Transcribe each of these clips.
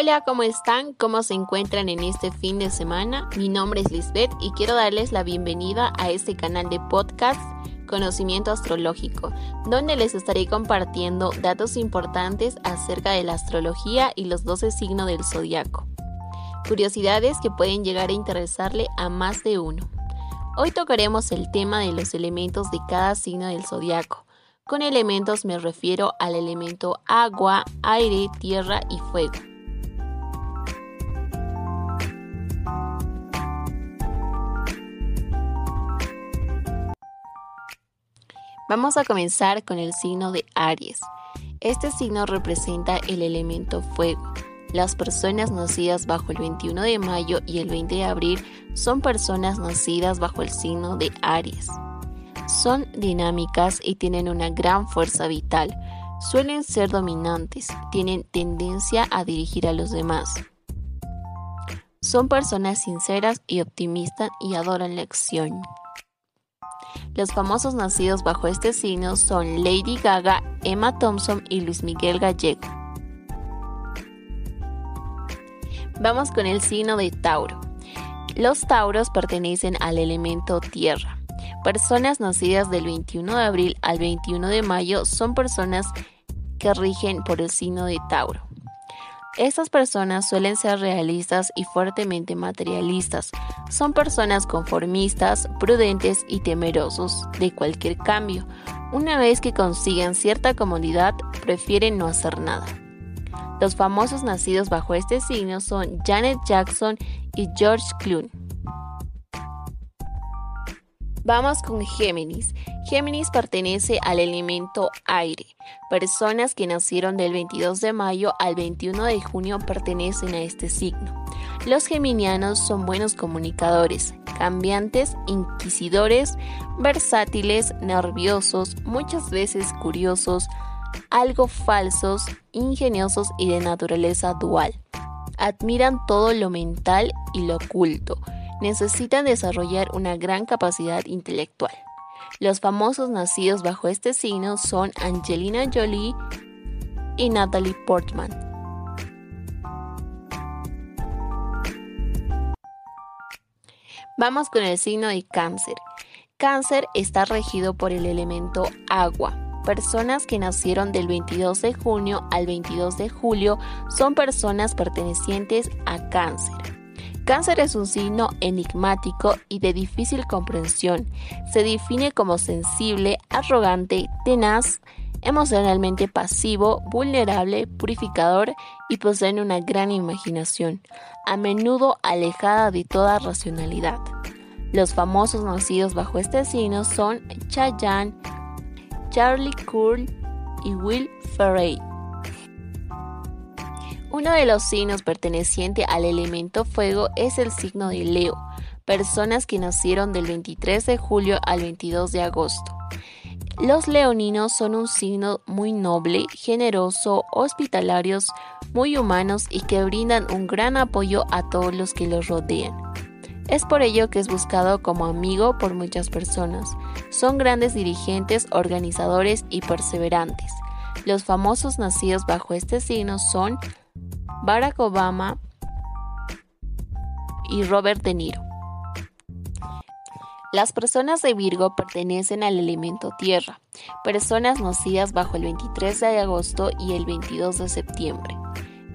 Hola, ¿cómo están? ¿Cómo se encuentran en este fin de semana? Mi nombre es Lisbeth y quiero darles la bienvenida a este canal de podcast Conocimiento Astrológico, donde les estaré compartiendo datos importantes acerca de la astrología y los 12 signos del zodiaco. Curiosidades que pueden llegar a interesarle a más de uno. Hoy tocaremos el tema de los elementos de cada signo del zodiaco. Con elementos me refiero al elemento agua, aire, tierra y fuego. Vamos a comenzar con el signo de Aries. Este signo representa el elemento fuego. Las personas nacidas bajo el 21 de mayo y el 20 de abril son personas nacidas bajo el signo de Aries. Son dinámicas y tienen una gran fuerza vital. Suelen ser dominantes, tienen tendencia a dirigir a los demás. Son personas sinceras y optimistas y adoran la acción. Los famosos nacidos bajo este signo son Lady Gaga, Emma Thompson y Luis Miguel Gallego. Vamos con el signo de Tauro. Los Tauros pertenecen al elemento tierra. Personas nacidas del 21 de abril al 21 de mayo son personas que rigen por el signo de Tauro. Estas personas suelen ser realistas y fuertemente materialistas. Son personas conformistas, prudentes y temerosos de cualquier cambio. Una vez que consiguen cierta comodidad, prefieren no hacer nada. Los famosos nacidos bajo este signo son Janet Jackson y George Clooney. Vamos con Géminis. Géminis pertenece al elemento aire. Personas que nacieron del 22 de mayo al 21 de junio pertenecen a este signo. Los geminianos son buenos comunicadores, cambiantes, inquisidores, versátiles, nerviosos, muchas veces curiosos, algo falsos, ingeniosos y de naturaleza dual. Admiran todo lo mental y lo oculto necesitan desarrollar una gran capacidad intelectual. Los famosos nacidos bajo este signo son Angelina Jolie y Natalie Portman. Vamos con el signo de cáncer. Cáncer está regido por el elemento agua. Personas que nacieron del 22 de junio al 22 de julio son personas pertenecientes a cáncer. Cáncer es un signo enigmático y de difícil comprensión. Se define como sensible, arrogante, tenaz, emocionalmente pasivo, vulnerable, purificador y poseen una gran imaginación, a menudo alejada de toda racionalidad. Los famosos nacidos bajo este signo son Chayanne, Charlie Cool y Will Ferrell. Uno de los signos perteneciente al elemento fuego es el signo de Leo, personas que nacieron del 23 de julio al 22 de agosto. Los leoninos son un signo muy noble, generoso, hospitalarios, muy humanos y que brindan un gran apoyo a todos los que los rodean. Es por ello que es buscado como amigo por muchas personas. Son grandes dirigentes, organizadores y perseverantes. Los famosos nacidos bajo este signo son Barack Obama y Robert De Niro. Las personas de Virgo pertenecen al elemento tierra, personas nacidas bajo el 23 de agosto y el 22 de septiembre.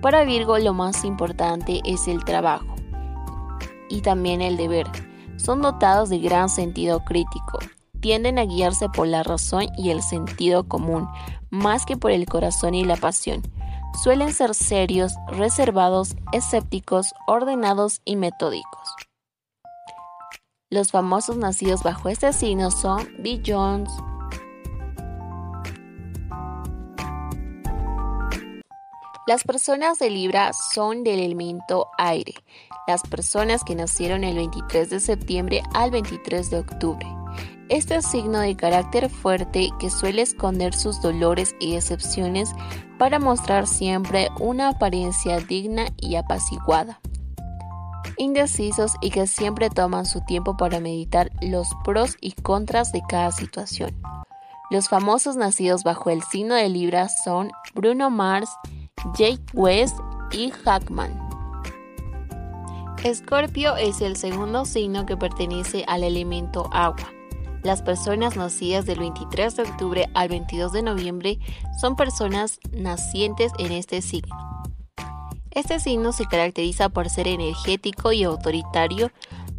Para Virgo lo más importante es el trabajo y también el deber. Son dotados de gran sentido crítico, tienden a guiarse por la razón y el sentido común, más que por el corazón y la pasión suelen ser serios, reservados, escépticos, ordenados y metódicos. Los famosos nacidos bajo este signo son Bill Jones, Las personas de Libra son del elemento aire, las personas que nacieron el 23 de septiembre al 23 de octubre. Este signo de carácter fuerte que suele esconder sus dolores y decepciones para mostrar siempre una apariencia digna y apaciguada. Indecisos y que siempre toman su tiempo para meditar los pros y contras de cada situación. Los famosos nacidos bajo el signo de Libra son Bruno Mars, Jake West y Hackman. Escorpio es el segundo signo que pertenece al elemento agua. Las personas nacidas del 23 de octubre al 22 de noviembre son personas nacientes en este signo. Este signo se caracteriza por ser energético y autoritario,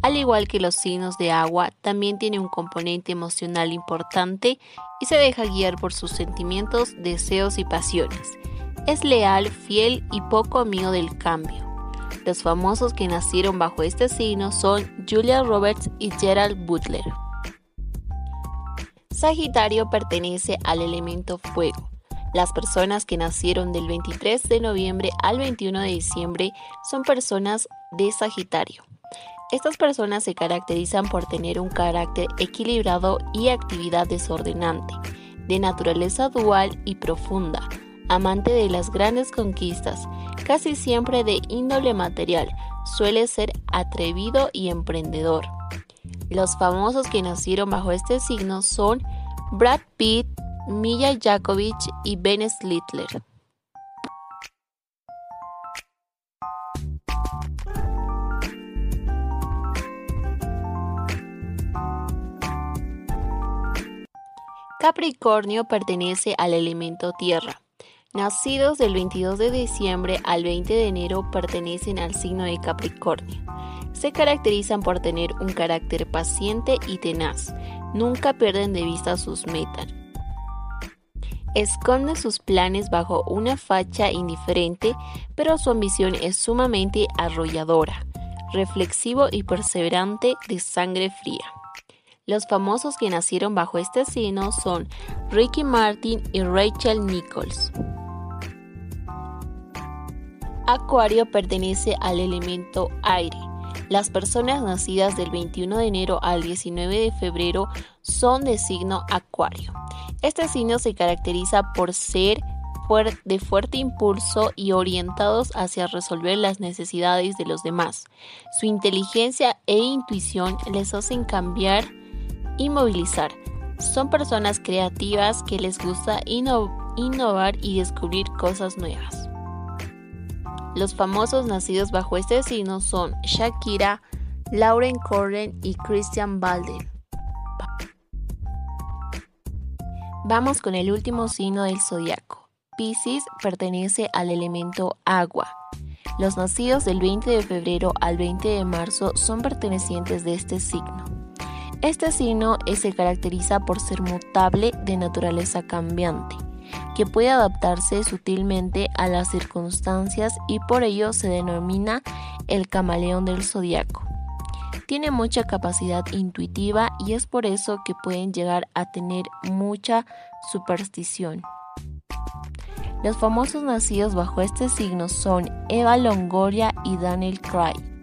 al igual que los signos de agua, también tiene un componente emocional importante y se deja guiar por sus sentimientos, deseos y pasiones. Es leal, fiel y poco amigo del cambio. Los famosos que nacieron bajo este signo son Julia Roberts y Gerald Butler. Sagitario pertenece al elemento fuego. Las personas que nacieron del 23 de noviembre al 21 de diciembre son personas de Sagitario. Estas personas se caracterizan por tener un carácter equilibrado y actividad desordenante, de naturaleza dual y profunda, amante de las grandes conquistas, casi siempre de índole material, suele ser atrevido y emprendedor. Los famosos que nacieron bajo este signo son Brad Pitt, Mia Jakovich y Ben Slitler. Capricornio pertenece al elemento tierra. Nacidos del 22 de diciembre al 20 de enero pertenecen al signo de Capricornio. Se caracterizan por tener un carácter paciente y tenaz. Nunca pierden de vista sus metas. Esconden sus planes bajo una facha indiferente, pero su ambición es sumamente arrolladora, reflexivo y perseverante de sangre fría. Los famosos que nacieron bajo este signo son Ricky Martin y Rachel Nichols. Acuario pertenece al elemento aire. Las personas nacidas del 21 de enero al 19 de febrero son de signo Acuario. Este signo se caracteriza por ser de fuerte impulso y orientados hacia resolver las necesidades de los demás. Su inteligencia e intuición les hacen cambiar y movilizar. Son personas creativas que les gusta innovar y descubrir cosas nuevas. Los famosos nacidos bajo este signo son Shakira, Lauren Corren y Christian Balden. Vamos con el último signo del zodiaco. Pisces pertenece al elemento agua. Los nacidos del 20 de febrero al 20 de marzo son pertenecientes de este signo. Este signo se caracteriza por ser mutable de naturaleza cambiante, que puede adaptarse sutilmente a las circunstancias y por ello se denomina el camaleón del zodiaco. Tiene mucha capacidad intuitiva y es por eso que pueden llegar a tener mucha superstición. Los famosos nacidos bajo este signo son Eva Longoria y Daniel Craig.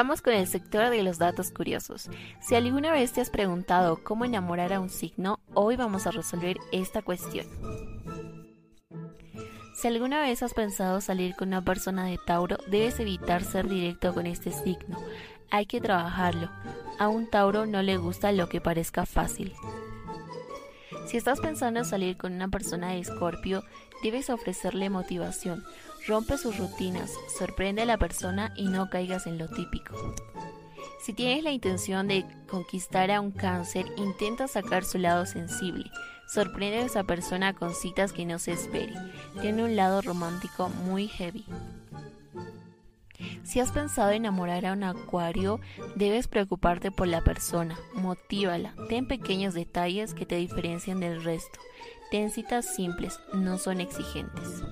Vamos con el sector de los datos curiosos. Si alguna vez te has preguntado cómo enamorar a un signo, hoy vamos a resolver esta cuestión. Si alguna vez has pensado salir con una persona de Tauro, debes evitar ser directo con este signo. Hay que trabajarlo. A un Tauro no le gusta lo que parezca fácil. Si estás pensando en salir con una persona de Escorpio, debes ofrecerle motivación. Rompe sus rutinas, sorprende a la persona y no caigas en lo típico. Si tienes la intención de conquistar a un cáncer, intenta sacar su lado sensible. Sorprende a esa persona con citas que no se espere. Tiene un lado romántico muy heavy. Si has pensado en enamorar a un acuario, debes preocuparte por la persona, motívala, ten pequeños detalles que te diferencien del resto. Ten citas simples, no son exigentes.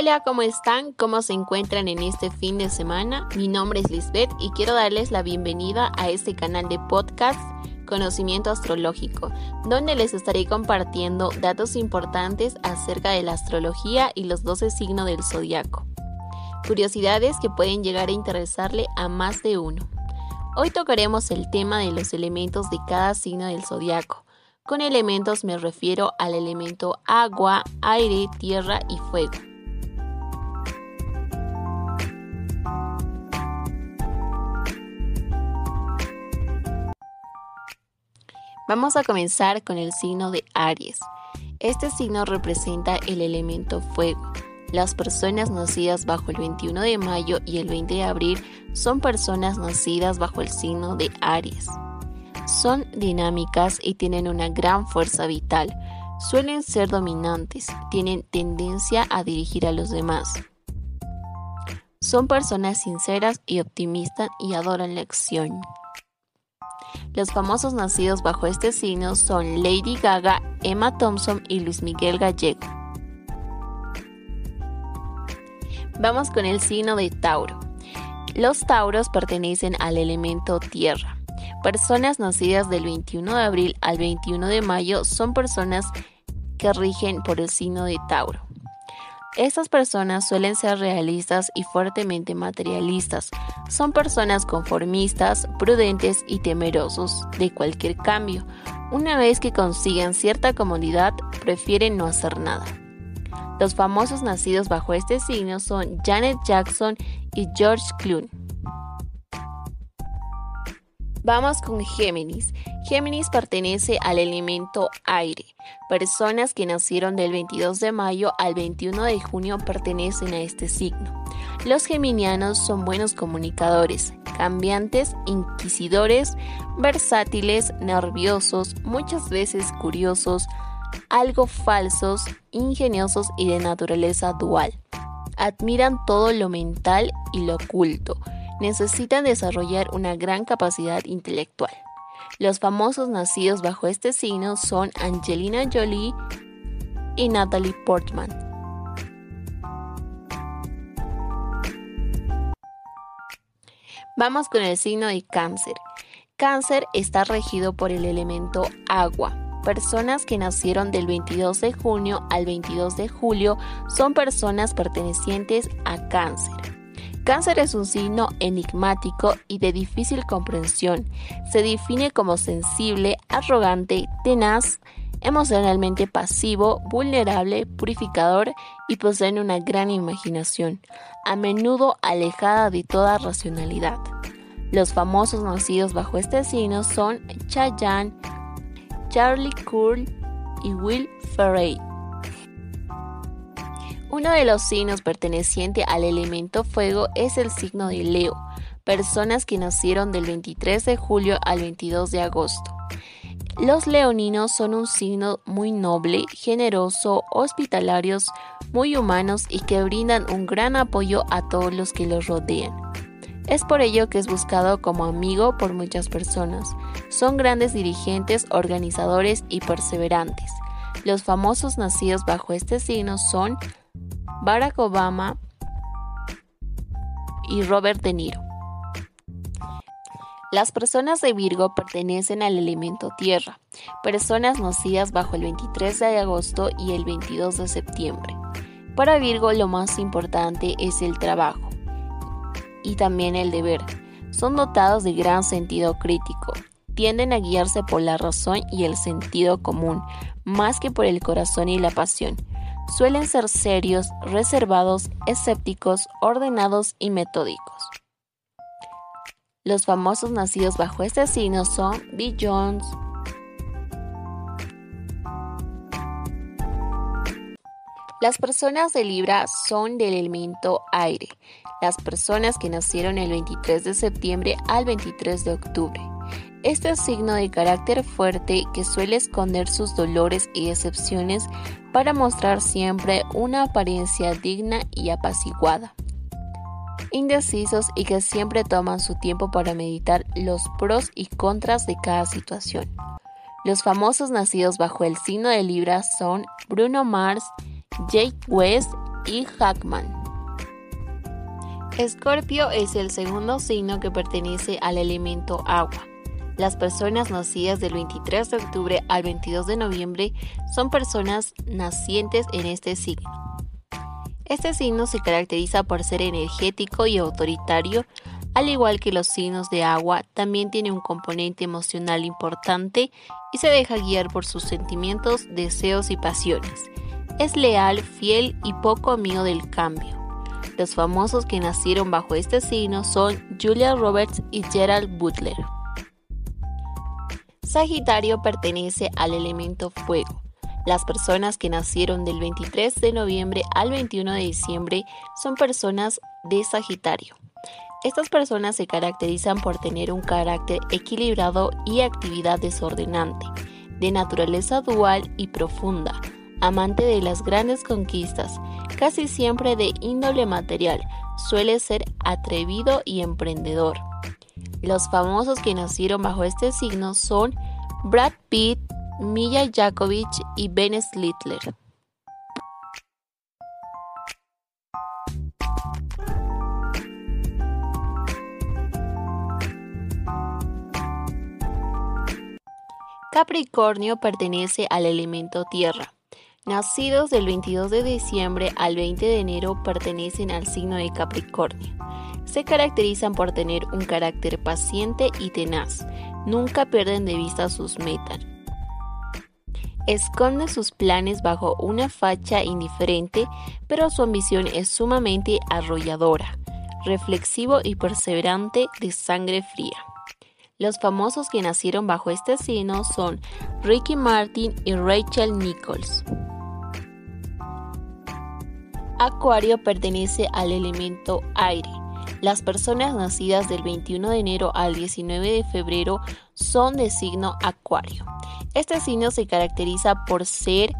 Hola, ¿cómo están? ¿Cómo se encuentran en este fin de semana? Mi nombre es Lisbeth y quiero darles la bienvenida a este canal de podcast Conocimiento Astrológico, donde les estaré compartiendo datos importantes acerca de la astrología y los 12 signos del zodiaco. Curiosidades que pueden llegar a interesarle a más de uno. Hoy tocaremos el tema de los elementos de cada signo del zodiaco. Con elementos me refiero al elemento agua, aire, tierra y fuego. Vamos a comenzar con el signo de Aries. Este signo representa el elemento fuego. Las personas nacidas bajo el 21 de mayo y el 20 de abril son personas nacidas bajo el signo de Aries. Son dinámicas y tienen una gran fuerza vital. Suelen ser dominantes, tienen tendencia a dirigir a los demás. Son personas sinceras y optimistas y adoran la acción. Los famosos nacidos bajo este signo son Lady Gaga, Emma Thompson y Luis Miguel Gallego. Vamos con el signo de Tauro. Los Tauros pertenecen al elemento tierra. Personas nacidas del 21 de abril al 21 de mayo son personas que rigen por el signo de Tauro. Estas personas suelen ser realistas y fuertemente materialistas. Son personas conformistas, prudentes y temerosos de cualquier cambio. Una vez que consiguen cierta comodidad, prefieren no hacer nada. Los famosos nacidos bajo este signo son Janet Jackson y George Clooney. Vamos con Géminis. Géminis pertenece al elemento aire. Personas que nacieron del 22 de mayo al 21 de junio pertenecen a este signo. Los geminianos son buenos comunicadores, cambiantes, inquisidores, versátiles, nerviosos, muchas veces curiosos, algo falsos, ingeniosos y de naturaleza dual. Admiran todo lo mental y lo oculto necesitan desarrollar una gran capacidad intelectual. Los famosos nacidos bajo este signo son Angelina Jolie y Natalie Portman. Vamos con el signo de cáncer. Cáncer está regido por el elemento agua. Personas que nacieron del 22 de junio al 22 de julio son personas pertenecientes a cáncer. Cáncer es un signo enigmático y de difícil comprensión. Se define como sensible, arrogante, tenaz, emocionalmente pasivo, vulnerable, purificador y poseen una gran imaginación, a menudo alejada de toda racionalidad. Los famosos nacidos bajo este signo son Chayanne, Charlie Cool y Will Ferrell. Uno de los signos perteneciente al elemento fuego es el signo de Leo, personas que nacieron del 23 de julio al 22 de agosto. Los leoninos son un signo muy noble, generoso, hospitalarios, muy humanos y que brindan un gran apoyo a todos los que los rodean. Es por ello que es buscado como amigo por muchas personas. Son grandes dirigentes, organizadores y perseverantes. Los famosos nacidos bajo este signo son Barack Obama y Robert De Niro. Las personas de Virgo pertenecen al elemento tierra, personas nacidas bajo el 23 de agosto y el 22 de septiembre. Para Virgo lo más importante es el trabajo y también el deber. Son dotados de gran sentido crítico, tienden a guiarse por la razón y el sentido común, más que por el corazón y la pasión suelen ser serios, reservados, escépticos, ordenados y metódicos. Los famosos nacidos bajo este signo son Bill Jones, Las personas de Libra son del elemento aire, las personas que nacieron el 23 de septiembre al 23 de octubre. Este signo de carácter fuerte que suele esconder sus dolores y decepciones para mostrar siempre una apariencia digna y apaciguada. Indecisos y que siempre toman su tiempo para meditar los pros y contras de cada situación. Los famosos nacidos bajo el signo de Libra son Bruno Mars, Jake West y Hackman. Escorpio es el segundo signo que pertenece al elemento agua. Las personas nacidas del 23 de octubre al 22 de noviembre son personas nacientes en este signo. Este signo se caracteriza por ser energético y autoritario, al igual que los signos de agua, también tiene un componente emocional importante y se deja guiar por sus sentimientos, deseos y pasiones. Es leal, fiel y poco amigo del cambio. Los famosos que nacieron bajo este signo son Julia Roberts y Gerald Butler. Sagitario pertenece al elemento fuego. Las personas que nacieron del 23 de noviembre al 21 de diciembre son personas de Sagitario. Estas personas se caracterizan por tener un carácter equilibrado y actividad desordenante, de naturaleza dual y profunda, amante de las grandes conquistas, casi siempre de índole material, suele ser atrevido y emprendedor. Los famosos que nacieron bajo este signo son Brad Pitt, Milla Jakovich y Ben Slitler. Capricornio pertenece al elemento tierra. Nacidos del 22 de diciembre al 20 de enero pertenecen al signo de Capricornio. Se caracterizan por tener un carácter paciente y tenaz. Nunca pierden de vista sus metas esconde sus planes bajo una facha indiferente, pero su ambición es sumamente arrolladora, reflexivo y perseverante de sangre fría. Los famosos que nacieron bajo este signo son Ricky Martin y Rachel Nichols. Acuario pertenece al elemento aire. Las personas nacidas del 21 de enero al 19 de febrero son de signo Acuario. Este signo se caracteriza por ser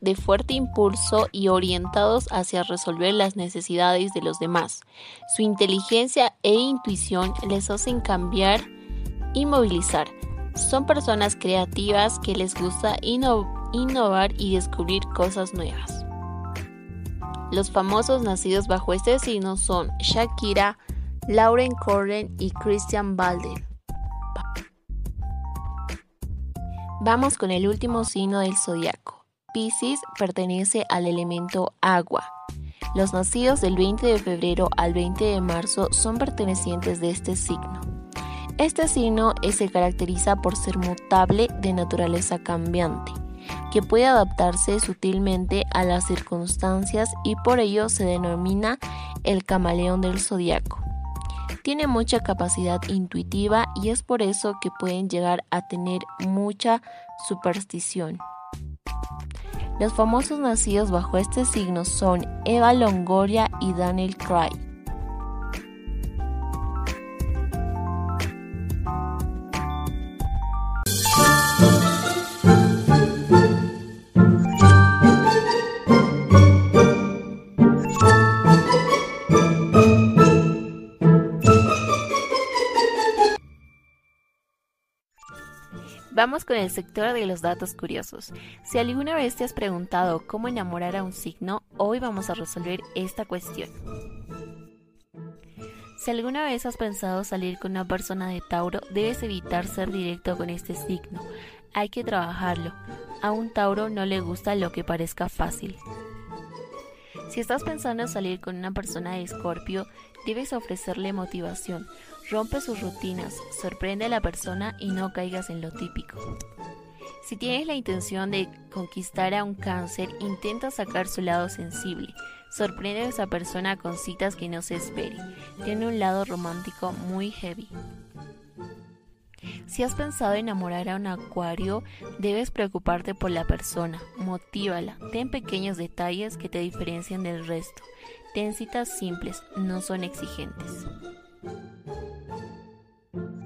de fuerte impulso y orientados hacia resolver las necesidades de los demás. Su inteligencia e intuición les hacen cambiar y movilizar. Son personas creativas que les gusta innovar y descubrir cosas nuevas. Los famosos nacidos bajo este signo son Shakira, Lauren Corren y Christian Balder. Vamos con el último signo del zodiaco. Pisces pertenece al elemento agua. Los nacidos del 20 de febrero al 20 de marzo son pertenecientes de este signo. Este signo se caracteriza por ser mutable de naturaleza cambiante, que puede adaptarse sutilmente a las circunstancias y por ello se denomina el camaleón del zodiaco. Tiene mucha capacidad intuitiva y es por eso que pueden llegar a tener mucha superstición. Los famosos nacidos bajo este signo son Eva Longoria y Daniel Craig. Vamos con el sector de los datos curiosos. Si alguna vez te has preguntado cómo enamorar a un signo, hoy vamos a resolver esta cuestión. Si alguna vez has pensado salir con una persona de Tauro, debes evitar ser directo con este signo. Hay que trabajarlo. A un Tauro no le gusta lo que parezca fácil. Si estás pensando en salir con una persona de Escorpio, debes ofrecerle motivación. Rompe sus rutinas, sorprende a la persona y no caigas en lo típico. Si tienes la intención de conquistar a un cáncer, intenta sacar su lado sensible. Sorprende a esa persona con citas que no se espere. Tiene un lado romántico muy heavy. Si has pensado enamorar a un acuario, debes preocuparte por la persona, motívala, ten pequeños detalles que te diferencien del resto. Ten citas simples, no son exigentes. Thank you.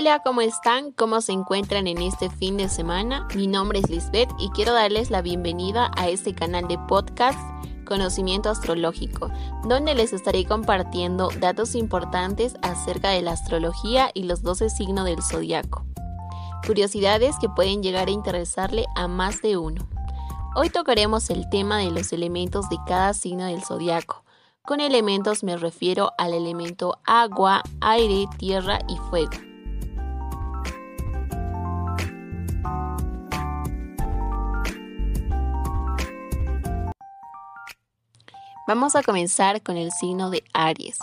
Hola, ¿cómo están? ¿Cómo se encuentran en este fin de semana? Mi nombre es Lisbeth y quiero darles la bienvenida a este canal de podcast Conocimiento Astrológico, donde les estaré compartiendo datos importantes acerca de la astrología y los 12 signos del zodiaco. Curiosidades que pueden llegar a interesarle a más de uno. Hoy tocaremos el tema de los elementos de cada signo del zodiaco. Con elementos me refiero al elemento agua, aire, tierra y fuego. Vamos a comenzar con el signo de Aries.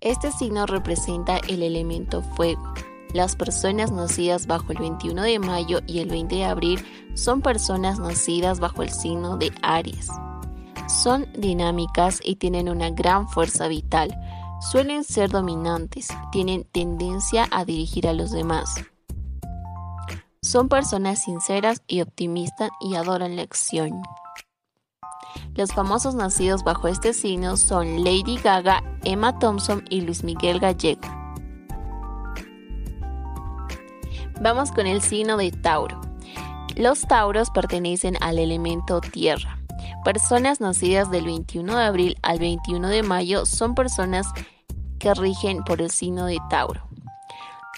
Este signo representa el elemento fuego. Las personas nacidas bajo el 21 de mayo y el 20 de abril son personas nacidas bajo el signo de Aries. Son dinámicas y tienen una gran fuerza vital. Suelen ser dominantes, tienen tendencia a dirigir a los demás. Son personas sinceras y optimistas y adoran la acción. Los famosos nacidos bajo este signo son Lady Gaga, Emma Thompson y Luis Miguel Gallego. Vamos con el signo de Tauro. Los Tauros pertenecen al elemento tierra. Personas nacidas del 21 de abril al 21 de mayo son personas que rigen por el signo de Tauro.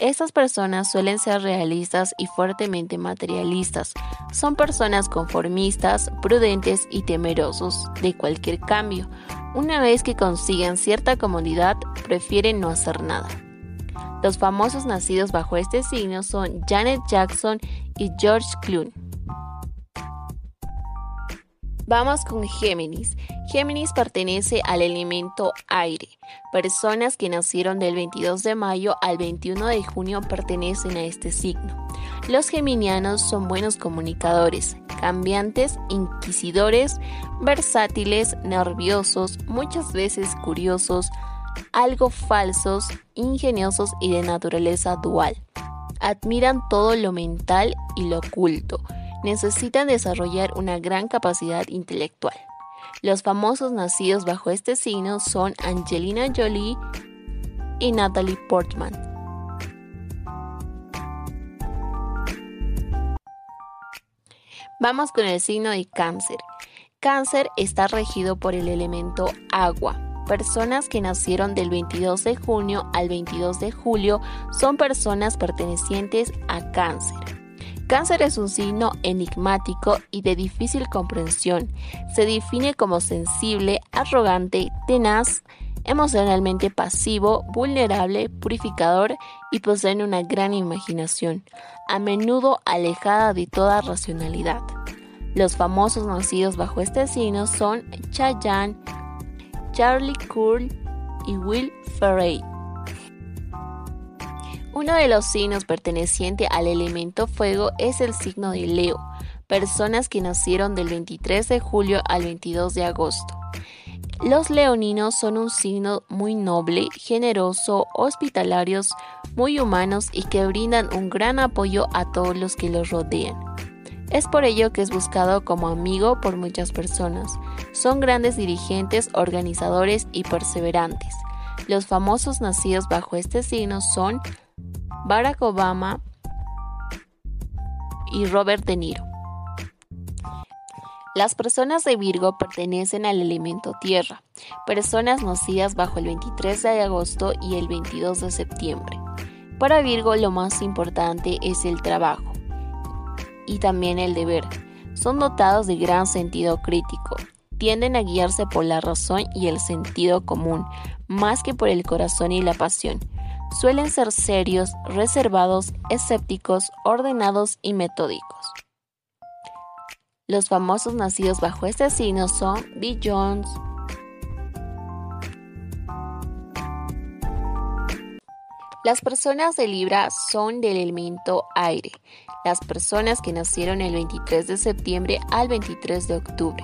Estas personas suelen ser realistas y fuertemente materialistas. Son personas conformistas, prudentes y temerosos de cualquier cambio. Una vez que consigan cierta comodidad, prefieren no hacer nada. Los famosos nacidos bajo este signo son Janet Jackson y George Clooney. Vamos con Géminis. Géminis pertenece al elemento aire. Personas que nacieron del 22 de mayo al 21 de junio pertenecen a este signo. Los geminianos son buenos comunicadores, cambiantes, inquisidores, versátiles, nerviosos, muchas veces curiosos, algo falsos, ingeniosos y de naturaleza dual. Admiran todo lo mental y lo oculto necesitan desarrollar una gran capacidad intelectual. Los famosos nacidos bajo este signo son Angelina Jolie y Natalie Portman. Vamos con el signo de cáncer. Cáncer está regido por el elemento agua. Personas que nacieron del 22 de junio al 22 de julio son personas pertenecientes a cáncer. Cáncer es un signo enigmático y de difícil comprensión. Se define como sensible, arrogante, tenaz, emocionalmente pasivo, vulnerable, purificador y poseen una gran imaginación, a menudo alejada de toda racionalidad. Los famosos nacidos bajo este signo son Chayanne, Charlie Cool y Will Ferrell. Uno de los signos perteneciente al elemento fuego es el signo de Leo, personas que nacieron del 23 de julio al 22 de agosto. Los leoninos son un signo muy noble, generoso, hospitalarios, muy humanos y que brindan un gran apoyo a todos los que los rodean. Es por ello que es buscado como amigo por muchas personas. Son grandes dirigentes, organizadores y perseverantes. Los famosos nacidos bajo este signo son Barack Obama y Robert De Niro. Las personas de Virgo pertenecen al elemento tierra, personas nacidas bajo el 23 de agosto y el 22 de septiembre. Para Virgo lo más importante es el trabajo y también el deber. Son dotados de gran sentido crítico, tienden a guiarse por la razón y el sentido común, más que por el corazón y la pasión suelen ser serios, reservados, escépticos, ordenados y metódicos. Los famosos nacidos bajo este signo son B. Jones, Las personas de Libra son del elemento aire, las personas que nacieron el 23 de septiembre al 23 de octubre.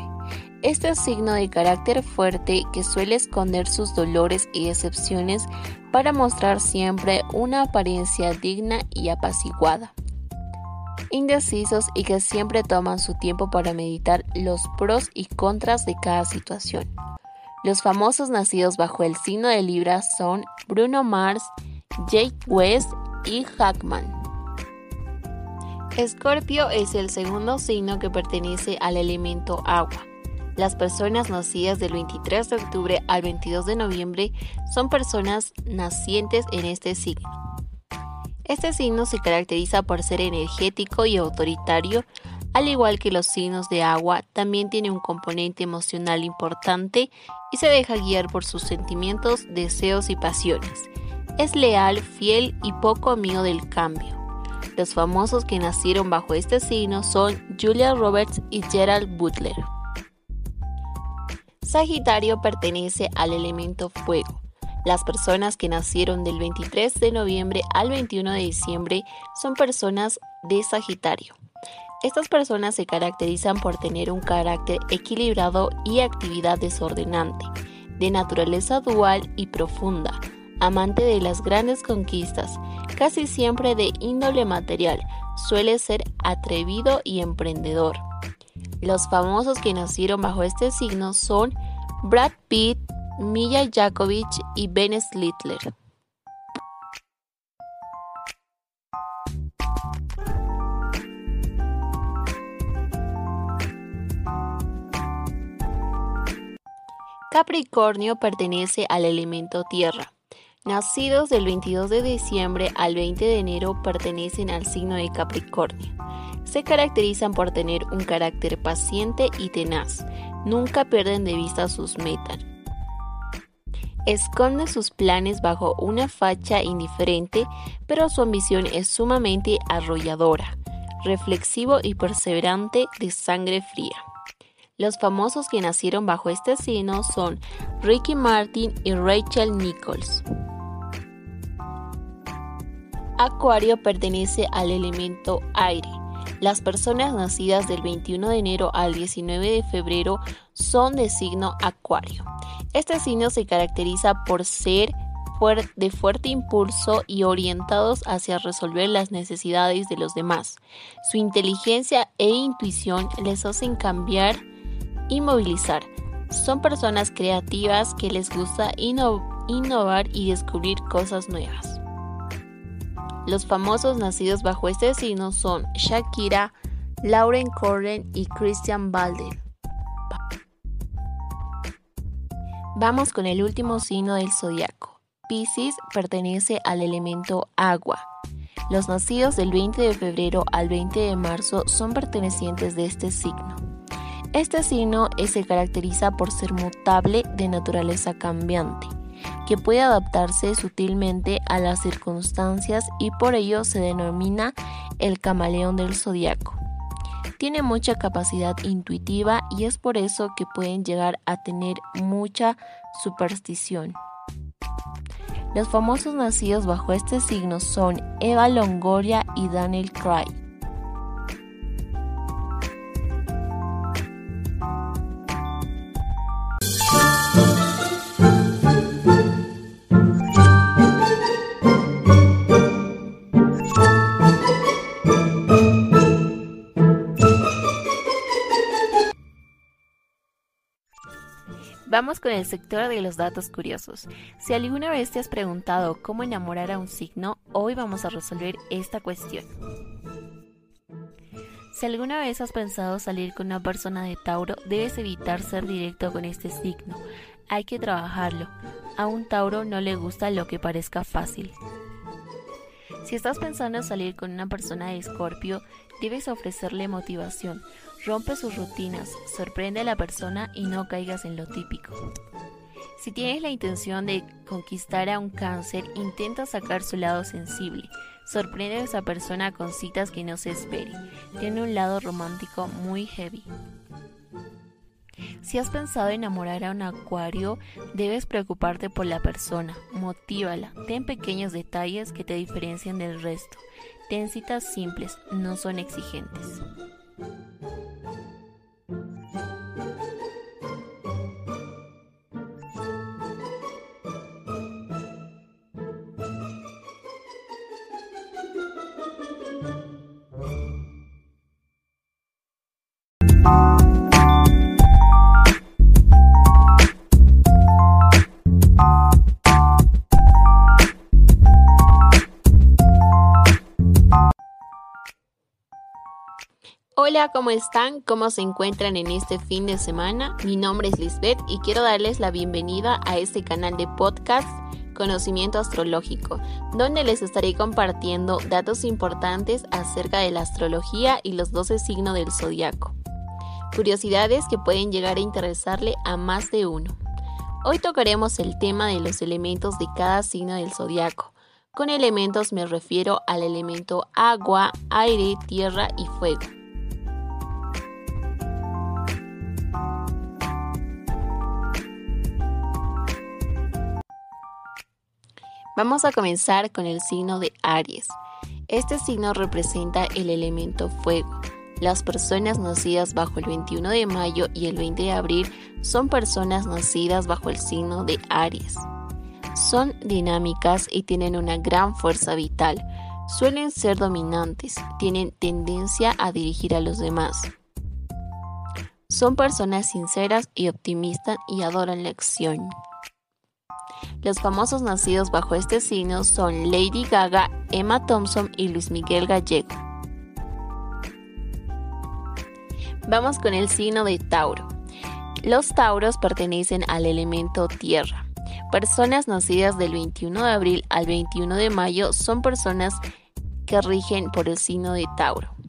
Este signo de carácter fuerte que suele esconder sus dolores y decepciones para mostrar siempre una apariencia digna y apaciguada. Indecisos y que siempre toman su tiempo para meditar los pros y contras de cada situación. Los famosos nacidos bajo el signo de Libra son Bruno Mars, Jake West y Hackman. Escorpio es el segundo signo que pertenece al elemento agua. Las personas nacidas del 23 de octubre al 22 de noviembre son personas nacientes en este signo. Este signo se caracteriza por ser energético y autoritario, al igual que los signos de agua, también tiene un componente emocional importante y se deja guiar por sus sentimientos, deseos y pasiones. Es leal, fiel y poco amigo del cambio. Los famosos que nacieron bajo este signo son Julia Roberts y Gerald Butler. Sagitario pertenece al elemento fuego. Las personas que nacieron del 23 de noviembre al 21 de diciembre son personas de Sagitario. Estas personas se caracterizan por tener un carácter equilibrado y actividad desordenante, de naturaleza dual y profunda, amante de las grandes conquistas, casi siempre de índole material, suele ser atrevido y emprendedor. Los famosos que nacieron bajo este signo son Brad Pitt, Milla Jakovic y Ben Slitler. Capricornio pertenece al elemento tierra. Nacidos del 22 de diciembre al 20 de enero pertenecen al signo de Capricornio. Se caracterizan por tener un carácter paciente y tenaz, nunca pierden de vista sus metas. Esconde sus planes bajo una facha indiferente, pero su ambición es sumamente arrolladora, reflexivo y perseverante de sangre fría. Los famosos que nacieron bajo este signo son Ricky Martin y Rachel Nichols. Acuario pertenece al elemento aire las personas nacidas del 21 de enero al 19 de febrero son de signo Acuario. Este signo se caracteriza por ser de fuerte impulso y orientados hacia resolver las necesidades de los demás. Su inteligencia e intuición les hacen cambiar y movilizar. Son personas creativas que les gusta innovar y descubrir cosas nuevas. Los famosos nacidos bajo este signo son Shakira, Lauren Corren y Christian Balder. Vamos con el último signo del zodiaco. Pisces pertenece al elemento agua. Los nacidos del 20 de febrero al 20 de marzo son pertenecientes de este signo. Este signo se caracteriza por ser mutable de naturaleza cambiante que puede adaptarse sutilmente a las circunstancias y por ello se denomina el camaleón del zodiaco. Tiene mucha capacidad intuitiva y es por eso que pueden llegar a tener mucha superstición. Los famosos nacidos bajo este signo son Eva Longoria y Daniel Craig. Vamos con el sector de los datos curiosos. Si alguna vez te has preguntado cómo enamorar a un signo, hoy vamos a resolver esta cuestión. Si alguna vez has pensado salir con una persona de Tauro, debes evitar ser directo con este signo. Hay que trabajarlo. A un Tauro no le gusta lo que parezca fácil. Si estás pensando en salir con una persona de Escorpio, debes ofrecerle motivación. Rompe sus rutinas, sorprende a la persona y no caigas en lo típico. Si tienes la intención de conquistar a un cáncer, intenta sacar su lado sensible. Sorprende a esa persona con citas que no se espere. Tiene un lado romántico muy heavy. Si has pensado enamorar a un acuario, debes preocuparte por la persona, motívala, ten pequeños detalles que te diferencien del resto. Ten citas simples, no son exigentes. Música Hola, ¿cómo están? ¿Cómo se encuentran en este fin de semana? Mi nombre es Lisbeth y quiero darles la bienvenida a este canal de podcast Conocimiento Astrológico, donde les estaré compartiendo datos importantes acerca de la astrología y los 12 signos del zodiaco. Curiosidades que pueden llegar a interesarle a más de uno. Hoy tocaremos el tema de los elementos de cada signo del zodiaco. Con elementos me refiero al elemento agua, aire, tierra y fuego. Vamos a comenzar con el signo de Aries. Este signo representa el elemento fuego. Las personas nacidas bajo el 21 de mayo y el 20 de abril son personas nacidas bajo el signo de Aries. Son dinámicas y tienen una gran fuerza vital. Suelen ser dominantes, tienen tendencia a dirigir a los demás. Son personas sinceras y optimistas y adoran la acción. Los famosos nacidos bajo este signo son Lady Gaga, Emma Thompson y Luis Miguel Gallego. Vamos con el signo de Tauro. Los Tauros pertenecen al elemento tierra. Personas nacidas del 21 de abril al 21 de mayo son personas que rigen por el signo de Tauro.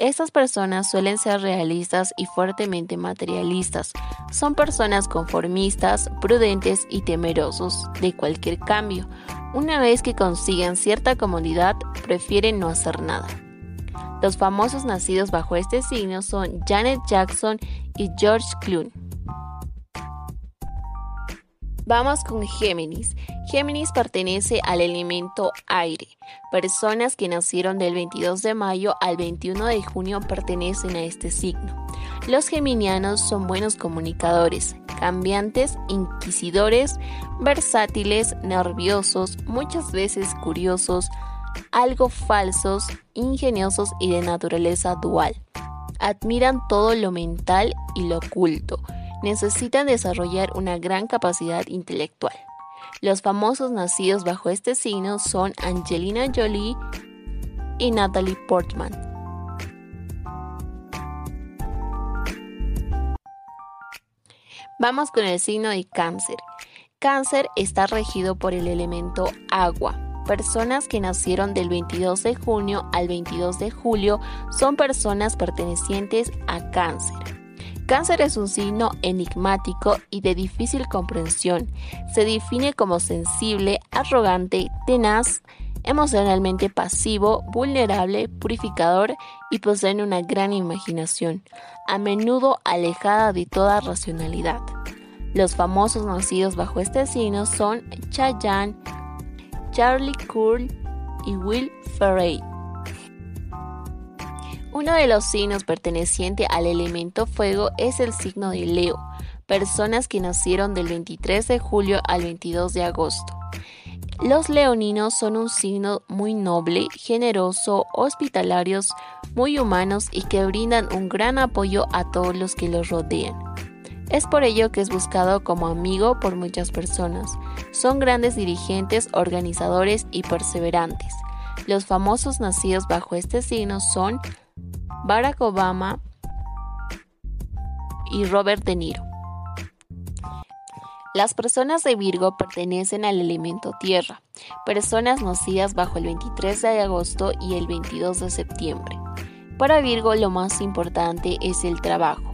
Estas personas suelen ser realistas y fuertemente materialistas. Son personas conformistas, prudentes y temerosos de cualquier cambio. Una vez que consigan cierta comodidad, prefieren no hacer nada. Los famosos nacidos bajo este signo son Janet Jackson y George Clooney. Vamos con Géminis. Géminis pertenece al elemento aire. Personas que nacieron del 22 de mayo al 21 de junio pertenecen a este signo. Los geminianos son buenos comunicadores, cambiantes, inquisidores, versátiles, nerviosos, muchas veces curiosos, algo falsos, ingeniosos y de naturaleza dual. Admiran todo lo mental y lo oculto necesitan desarrollar una gran capacidad intelectual. Los famosos nacidos bajo este signo son Angelina Jolie y Natalie Portman. Vamos con el signo de cáncer. Cáncer está regido por el elemento agua. Personas que nacieron del 22 de junio al 22 de julio son personas pertenecientes a cáncer. Cáncer es un signo enigmático y de difícil comprensión. Se define como sensible, arrogante, tenaz, emocionalmente pasivo, vulnerable, purificador y poseen una gran imaginación, a menudo alejada de toda racionalidad. Los famosos nacidos bajo este signo son Chayanne, Charlie Cool y Will Ferrell. Uno de los signos perteneciente al elemento fuego es el signo de Leo, personas que nacieron del 23 de julio al 22 de agosto. Los leoninos son un signo muy noble, generoso, hospitalarios, muy humanos y que brindan un gran apoyo a todos los que los rodean. Es por ello que es buscado como amigo por muchas personas. Son grandes dirigentes, organizadores y perseverantes. Los famosos nacidos bajo este signo son Barack Obama y Robert De Niro. Las personas de Virgo pertenecen al elemento tierra, personas nacidas bajo el 23 de agosto y el 22 de septiembre. Para Virgo lo más importante es el trabajo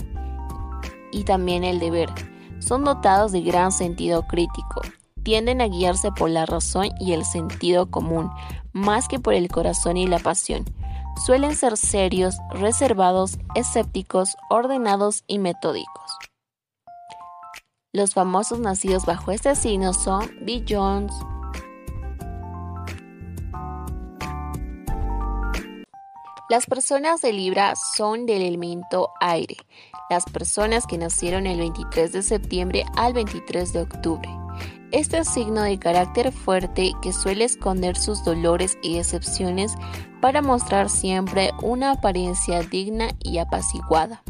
y también el deber. Son dotados de gran sentido crítico, tienden a guiarse por la razón y el sentido común, más que por el corazón y la pasión suelen ser serios, reservados, escépticos, ordenados y metódicos. Los famosos nacidos bajo este signo son Bill Jones, Las personas de Libra son del elemento aire, las personas que nacieron el 23 de septiembre al 23 de octubre. Este signo de carácter fuerte que suele esconder sus dolores y decepciones para mostrar siempre una apariencia digna y apaciguada.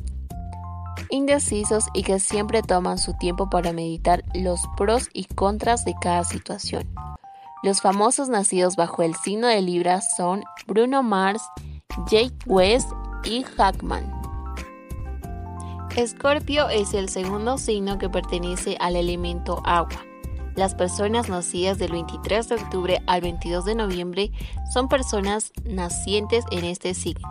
Indecisos y que siempre toman su tiempo para meditar los pros y contras de cada situación. Los famosos nacidos bajo el signo de Libra son Bruno Mars, Jake West y Hackman. Escorpio es el segundo signo que pertenece al elemento agua. Las personas nacidas del 23 de octubre al 22 de noviembre son personas nacientes en este signo.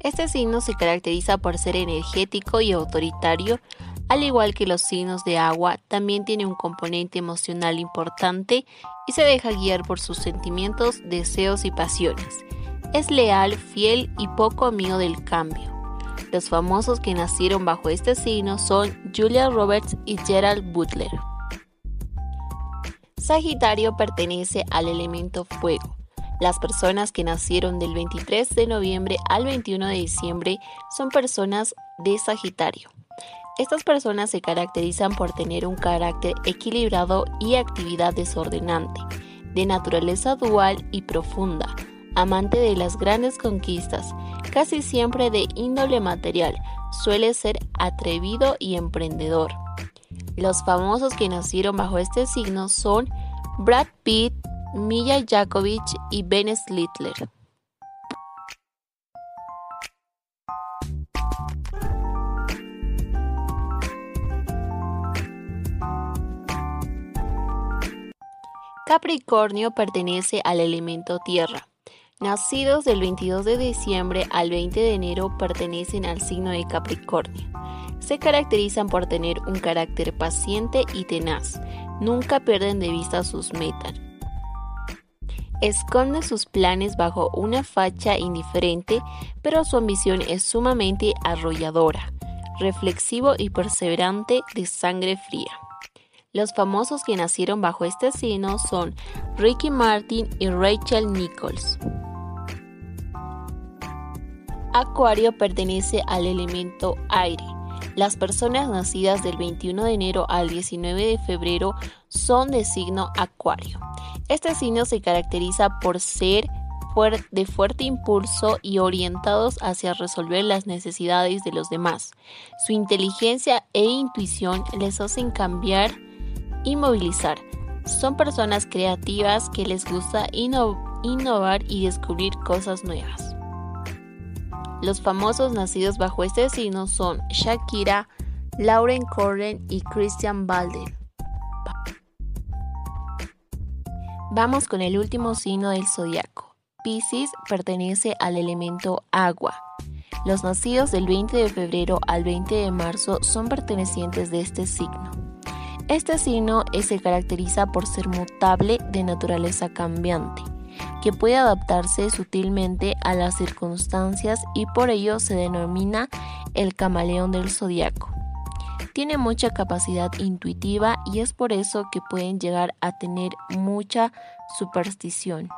Este signo se caracteriza por ser energético y autoritario, al igual que los signos de agua, también tiene un componente emocional importante y se deja guiar por sus sentimientos, deseos y pasiones. Es leal, fiel y poco amigo del cambio. Los famosos que nacieron bajo este signo son Julia Roberts y Gerald Butler. Sagitario pertenece al elemento fuego. Las personas que nacieron del 23 de noviembre al 21 de diciembre son personas de Sagitario. Estas personas se caracterizan por tener un carácter equilibrado y actividad desordenante, de naturaleza dual y profunda, amante de las grandes conquistas, casi siempre de índole material, suele ser atrevido y emprendedor. Los famosos que nacieron bajo este signo son Brad Pitt, Milla Jakovich y Ben Slitler. Capricornio pertenece al elemento tierra. Nacidos del 22 de diciembre al 20 de enero pertenecen al signo de Capricornio. Se caracterizan por tener un carácter paciente y tenaz. Nunca pierden de vista sus metas. Esconden sus planes bajo una facha indiferente, pero su ambición es sumamente arrolladora, reflexivo y perseverante de sangre fría. Los famosos que nacieron bajo este signo son Ricky Martin y Rachel Nichols. Acuario pertenece al elemento aire. Las personas nacidas del 21 de enero al 19 de febrero son de signo Acuario. Este signo se caracteriza por ser de fuerte impulso y orientados hacia resolver las necesidades de los demás. Su inteligencia e intuición les hacen cambiar y movilizar. Son personas creativas que les gusta innovar y descubrir cosas nuevas. Los famosos nacidos bajo este signo son Shakira, Lauren Corren y Christian Balder. Vamos con el último signo del zodiaco. Pisces pertenece al elemento agua. Los nacidos del 20 de febrero al 20 de marzo son pertenecientes de este signo. Este signo se caracteriza por ser mutable de naturaleza cambiante que puede adaptarse sutilmente a las circunstancias y por ello se denomina el camaleón del zodiaco. Tiene mucha capacidad intuitiva y es por eso que pueden llegar a tener mucha superstición.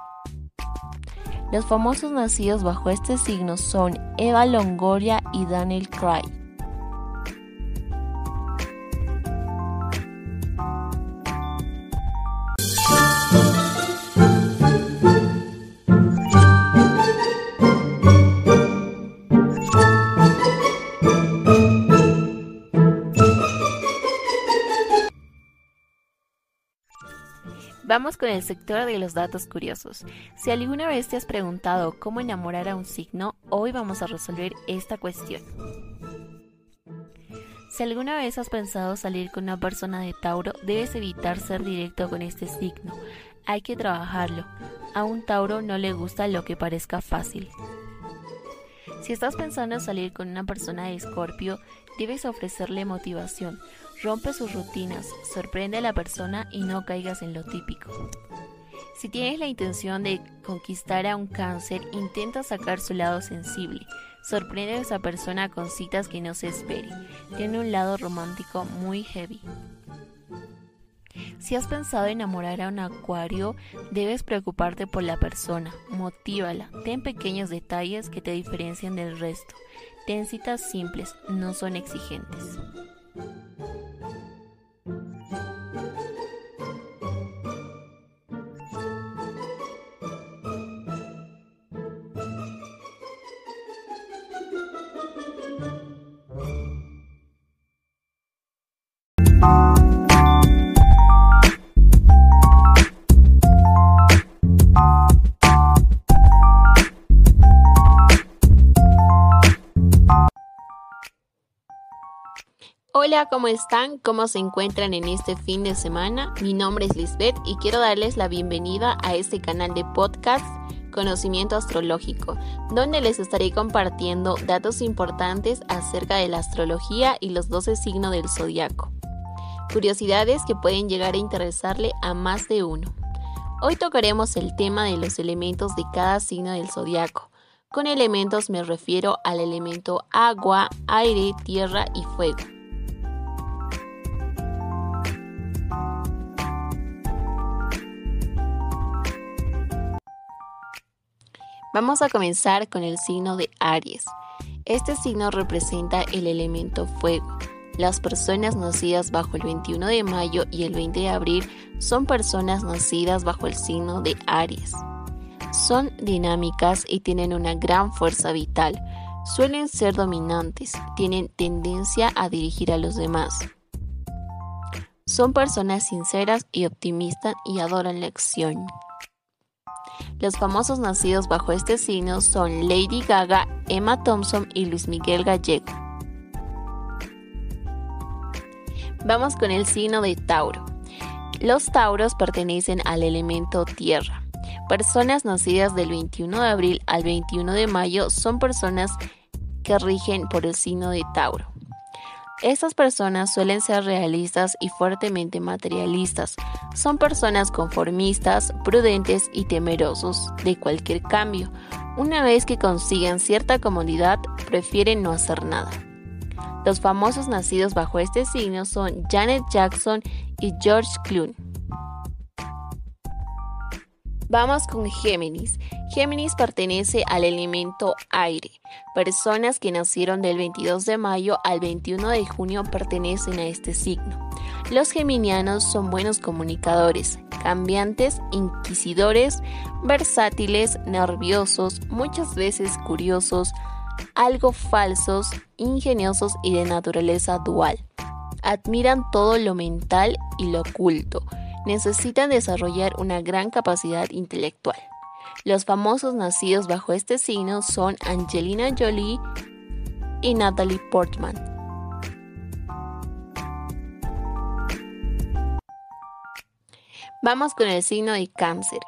Los famosos nacidos bajo este signo son Eva Longoria y Daniel Craig. Vamos con el sector de los datos curiosos. Si alguna vez te has preguntado cómo enamorar a un signo, hoy vamos a resolver esta cuestión. Si alguna vez has pensado salir con una persona de Tauro, debes evitar ser directo con este signo. Hay que trabajarlo. A un Tauro no le gusta lo que parezca fácil. Si estás pensando en salir con una persona de Escorpio, debes ofrecerle motivación, Rompe sus rutinas, sorprende a la persona y no caigas en lo típico. Si tienes la intención de conquistar a un cáncer, intenta sacar su lado sensible. Sorprende a esa persona con citas que no se espere. Tiene un lado romántico muy heavy. Si has pensado enamorar a un acuario, debes preocuparte por la persona, motívala, ten pequeños detalles que te diferencien del resto. Ten citas simples, no son exigentes. Hola, ¿cómo están? ¿Cómo se encuentran en este fin de semana? Mi nombre es Lisbeth y quiero darles la bienvenida a este canal de podcast Conocimiento Astrológico, donde les estaré compartiendo datos importantes acerca de la astrología y los 12 signos del zodiaco. Curiosidades que pueden llegar a interesarle a más de uno. Hoy tocaremos el tema de los elementos de cada signo del zodiaco. Con elementos me refiero al elemento agua, aire, tierra y fuego. Vamos a comenzar con el signo de Aries. Este signo representa el elemento fuego. Las personas nacidas bajo el 21 de mayo y el 20 de abril son personas nacidas bajo el signo de Aries. Son dinámicas y tienen una gran fuerza vital. Suelen ser dominantes, tienen tendencia a dirigir a los demás. Son personas sinceras y optimistas y adoran la acción. Los famosos nacidos bajo este signo son Lady Gaga, Emma Thompson y Luis Miguel Gallego. Vamos con el signo de Tauro. Los Tauros pertenecen al elemento tierra. Personas nacidas del 21 de abril al 21 de mayo son personas que rigen por el signo de Tauro. Estas personas suelen ser realistas y fuertemente materialistas. Son personas conformistas, prudentes y temerosos de cualquier cambio. Una vez que consiguen cierta comodidad, prefieren no hacer nada. Los famosos nacidos bajo este signo son Janet Jackson y George Clooney. Vamos con Géminis. Géminis pertenece al elemento aire. Personas que nacieron del 22 de mayo al 21 de junio pertenecen a este signo. Los geminianos son buenos comunicadores, cambiantes, inquisidores, versátiles, nerviosos, muchas veces curiosos, algo falsos, ingeniosos y de naturaleza dual. Admiran todo lo mental y lo oculto necesitan desarrollar una gran capacidad intelectual. Los famosos nacidos bajo este signo son Angelina Jolie y Natalie Portman. Vamos con el signo de cáncer.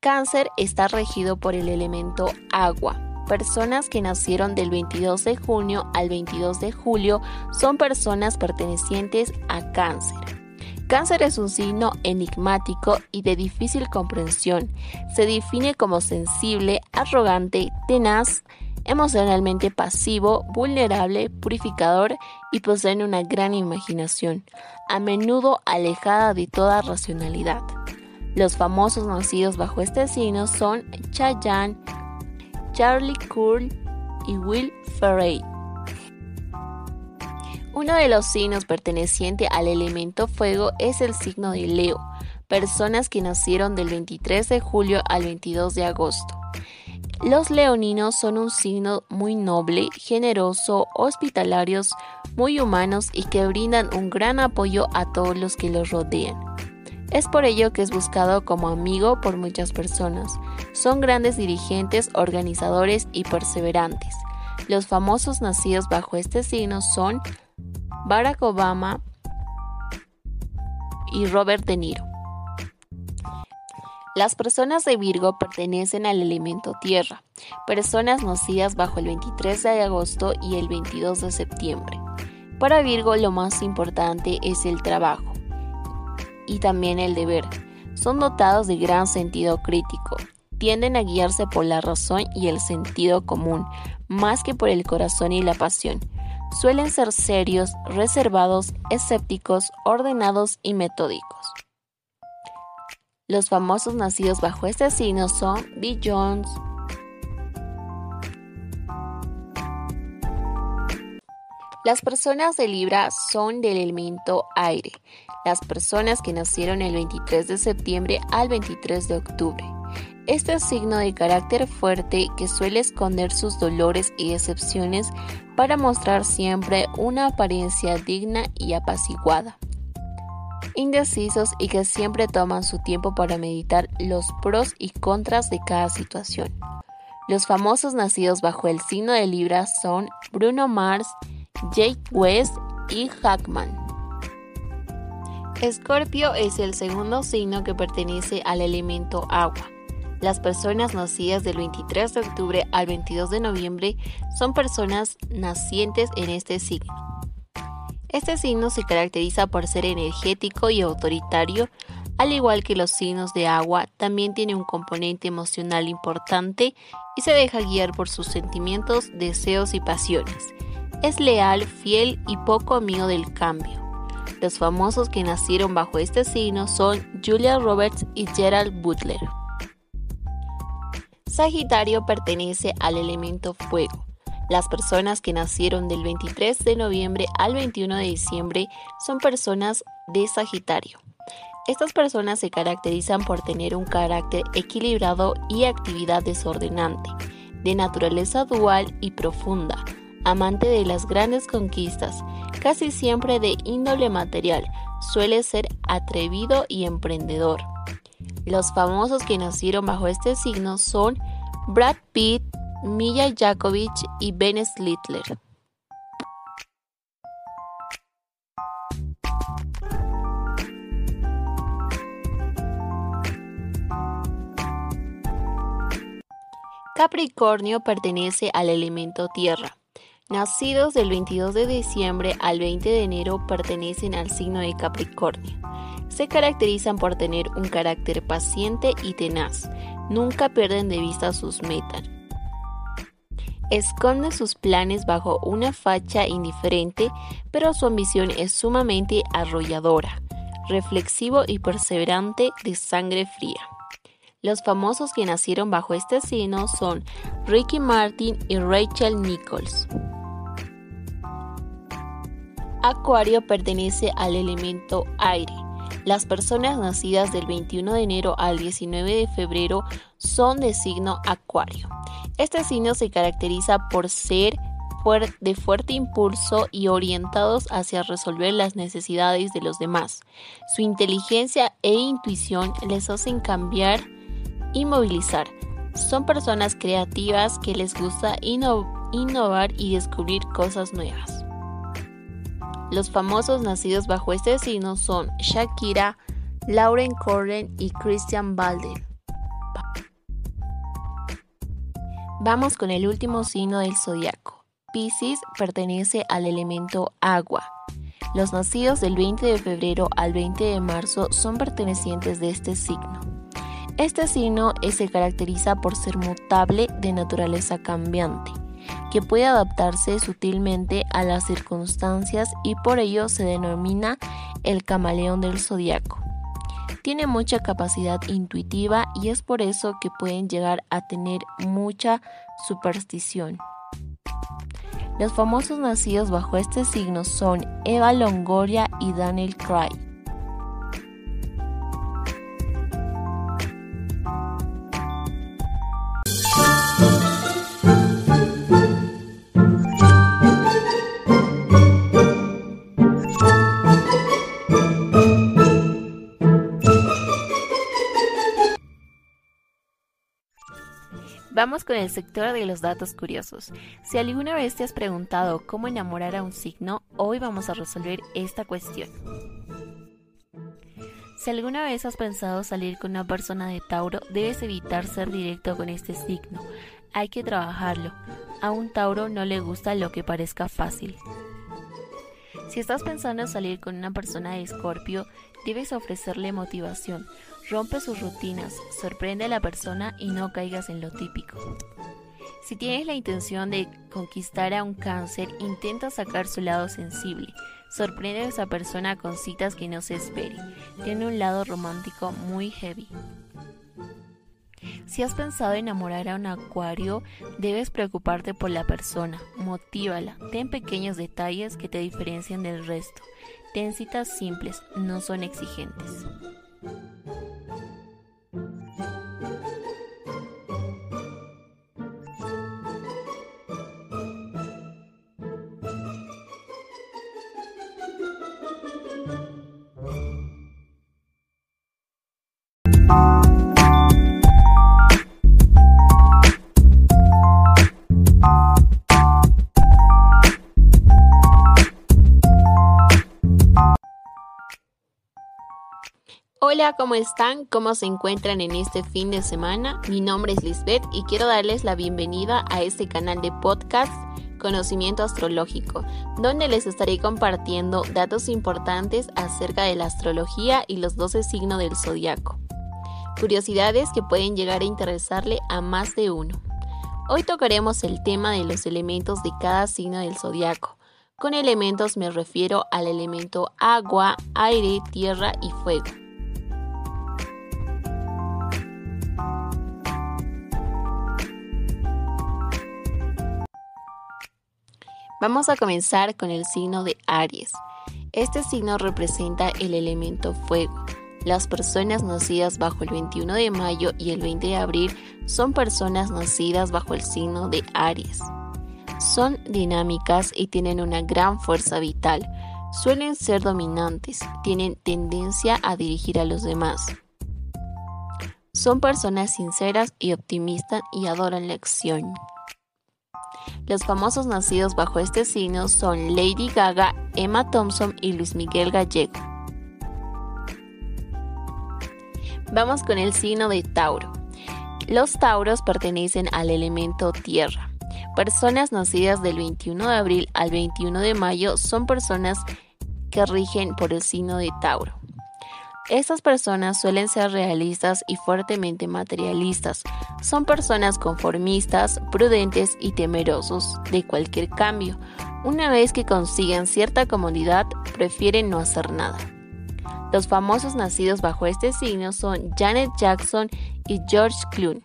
Cáncer está regido por el elemento agua. Personas que nacieron del 22 de junio al 22 de julio son personas pertenecientes a cáncer. Cáncer es un signo enigmático y de difícil comprensión. Se define como sensible, arrogante, tenaz, emocionalmente pasivo, vulnerable, purificador y poseen una gran imaginación, a menudo alejada de toda racionalidad. Los famosos nacidos bajo este signo son Chayanne, Charlie Cool y Will Ferrell. Uno de los signos perteneciente al elemento fuego es el signo de Leo, personas que nacieron del 23 de julio al 22 de agosto. Los leoninos son un signo muy noble, generoso, hospitalarios, muy humanos y que brindan un gran apoyo a todos los que los rodean. Es por ello que es buscado como amigo por muchas personas. Son grandes dirigentes, organizadores y perseverantes. Los famosos nacidos bajo este signo son Barack Obama y Robert De Niro. Las personas de Virgo pertenecen al elemento tierra, personas nacidas bajo el 23 de agosto y el 22 de septiembre. Para Virgo lo más importante es el trabajo y también el deber. Son dotados de gran sentido crítico, tienden a guiarse por la razón y el sentido común, más que por el corazón y la pasión suelen ser serios, reservados, escépticos, ordenados y metódicos. Los famosos nacidos bajo este signo son Bill Jones, Las personas de Libra son del elemento aire, las personas que nacieron el 23 de septiembre al 23 de octubre. Este signo de carácter fuerte que suele esconder sus dolores y decepciones para mostrar siempre una apariencia digna y apaciguada. Indecisos y que siempre toman su tiempo para meditar los pros y contras de cada situación. Los famosos nacidos bajo el signo de Libra son Bruno Mars, Jake West y Hackman. Escorpio es el segundo signo que pertenece al elemento agua. Las personas nacidas del 23 de octubre al 22 de noviembre son personas nacientes en este signo. Este signo se caracteriza por ser energético y autoritario, al igual que los signos de agua, también tiene un componente emocional importante y se deja guiar por sus sentimientos, deseos y pasiones. Es leal, fiel y poco amigo del cambio. Los famosos que nacieron bajo este signo son Julia Roberts y Gerald Butler. Sagitario pertenece al elemento fuego. Las personas que nacieron del 23 de noviembre al 21 de diciembre son personas de Sagitario. Estas personas se caracterizan por tener un carácter equilibrado y actividad desordenante, de naturaleza dual y profunda, amante de las grandes conquistas, casi siempre de índole material, suele ser atrevido y emprendedor. Los famosos que nacieron bajo este signo son Brad Pitt, Milla Jakovich y Ben Slitler. Capricornio pertenece al elemento tierra. Nacidos del 22 de diciembre al 20 de enero pertenecen al signo de Capricornio se caracterizan por tener un carácter paciente y tenaz. Nunca pierden de vista sus metas. Esconden sus planes bajo una facha indiferente, pero su ambición es sumamente arrolladora, reflexivo y perseverante de sangre fría. Los famosos que nacieron bajo este signo son Ricky Martin y Rachel Nichols. Acuario pertenece al elemento aire las personas nacidas del 21 de enero al 19 de febrero son de signo acuario. Este signo se caracteriza por ser de fuerte impulso y orientados hacia resolver las necesidades de los demás. Su inteligencia e intuición les hacen cambiar y movilizar. Son personas creativas que les gusta innovar y descubrir cosas nuevas. Los famosos nacidos bajo este signo son Shakira, Lauren Corren y Christian Balder. Vamos con el último signo del zodiaco. Pisces pertenece al elemento agua. Los nacidos del 20 de febrero al 20 de marzo son pertenecientes de este signo. Este signo se caracteriza por ser mutable de naturaleza cambiante que puede adaptarse sutilmente a las circunstancias y por ello se denomina el camaleón del zodiaco. Tiene mucha capacidad intuitiva y es por eso que pueden llegar a tener mucha superstición. Los famosos nacidos bajo este signo son Eva Longoria y Daniel Craig. Vamos con el sector de los datos curiosos. Si alguna vez te has preguntado cómo enamorar a un signo, hoy vamos a resolver esta cuestión. Si alguna vez has pensado salir con una persona de Tauro, debes evitar ser directo con este signo. Hay que trabajarlo. A un Tauro no le gusta lo que parezca fácil. Si estás pensando en salir con una persona de Escorpio, debes ofrecerle motivación. Rompe sus rutinas, sorprende a la persona y no caigas en lo típico. Si tienes la intención de conquistar a un cáncer, intenta sacar su lado sensible. Sorprende a esa persona con citas que no se espere. Tiene un lado romántico muy heavy. Si has pensado enamorar a un acuario, debes preocuparte por la persona, motívala, ten pequeños detalles que te diferencien del resto. Ten citas simples, no son exigentes. Hola, ¿cómo están? ¿Cómo se encuentran en este fin de semana? Mi nombre es Lisbeth y quiero darles la bienvenida a este canal de podcast Conocimiento Astrológico, donde les estaré compartiendo datos importantes acerca de la astrología y los 12 signos del zodiaco. Curiosidades que pueden llegar a interesarle a más de uno. Hoy tocaremos el tema de los elementos de cada signo del zodiaco. Con elementos me refiero al elemento agua, aire, tierra y fuego. Vamos a comenzar con el signo de Aries. Este signo representa el elemento fuego. Las personas nacidas bajo el 21 de mayo y el 20 de abril son personas nacidas bajo el signo de Aries. Son dinámicas y tienen una gran fuerza vital. Suelen ser dominantes, tienen tendencia a dirigir a los demás. Son personas sinceras y optimistas y adoran la acción. Los famosos nacidos bajo este signo son Lady Gaga, Emma Thompson y Luis Miguel Gallego. Vamos con el signo de Tauro. Los Tauros pertenecen al elemento tierra. Personas nacidas del 21 de abril al 21 de mayo son personas que rigen por el signo de Tauro. Estas personas suelen ser realistas y fuertemente materialistas. Son personas conformistas, prudentes y temerosos de cualquier cambio. Una vez que consiguen cierta comodidad, prefieren no hacer nada. Los famosos nacidos bajo este signo son Janet Jackson y George Clooney.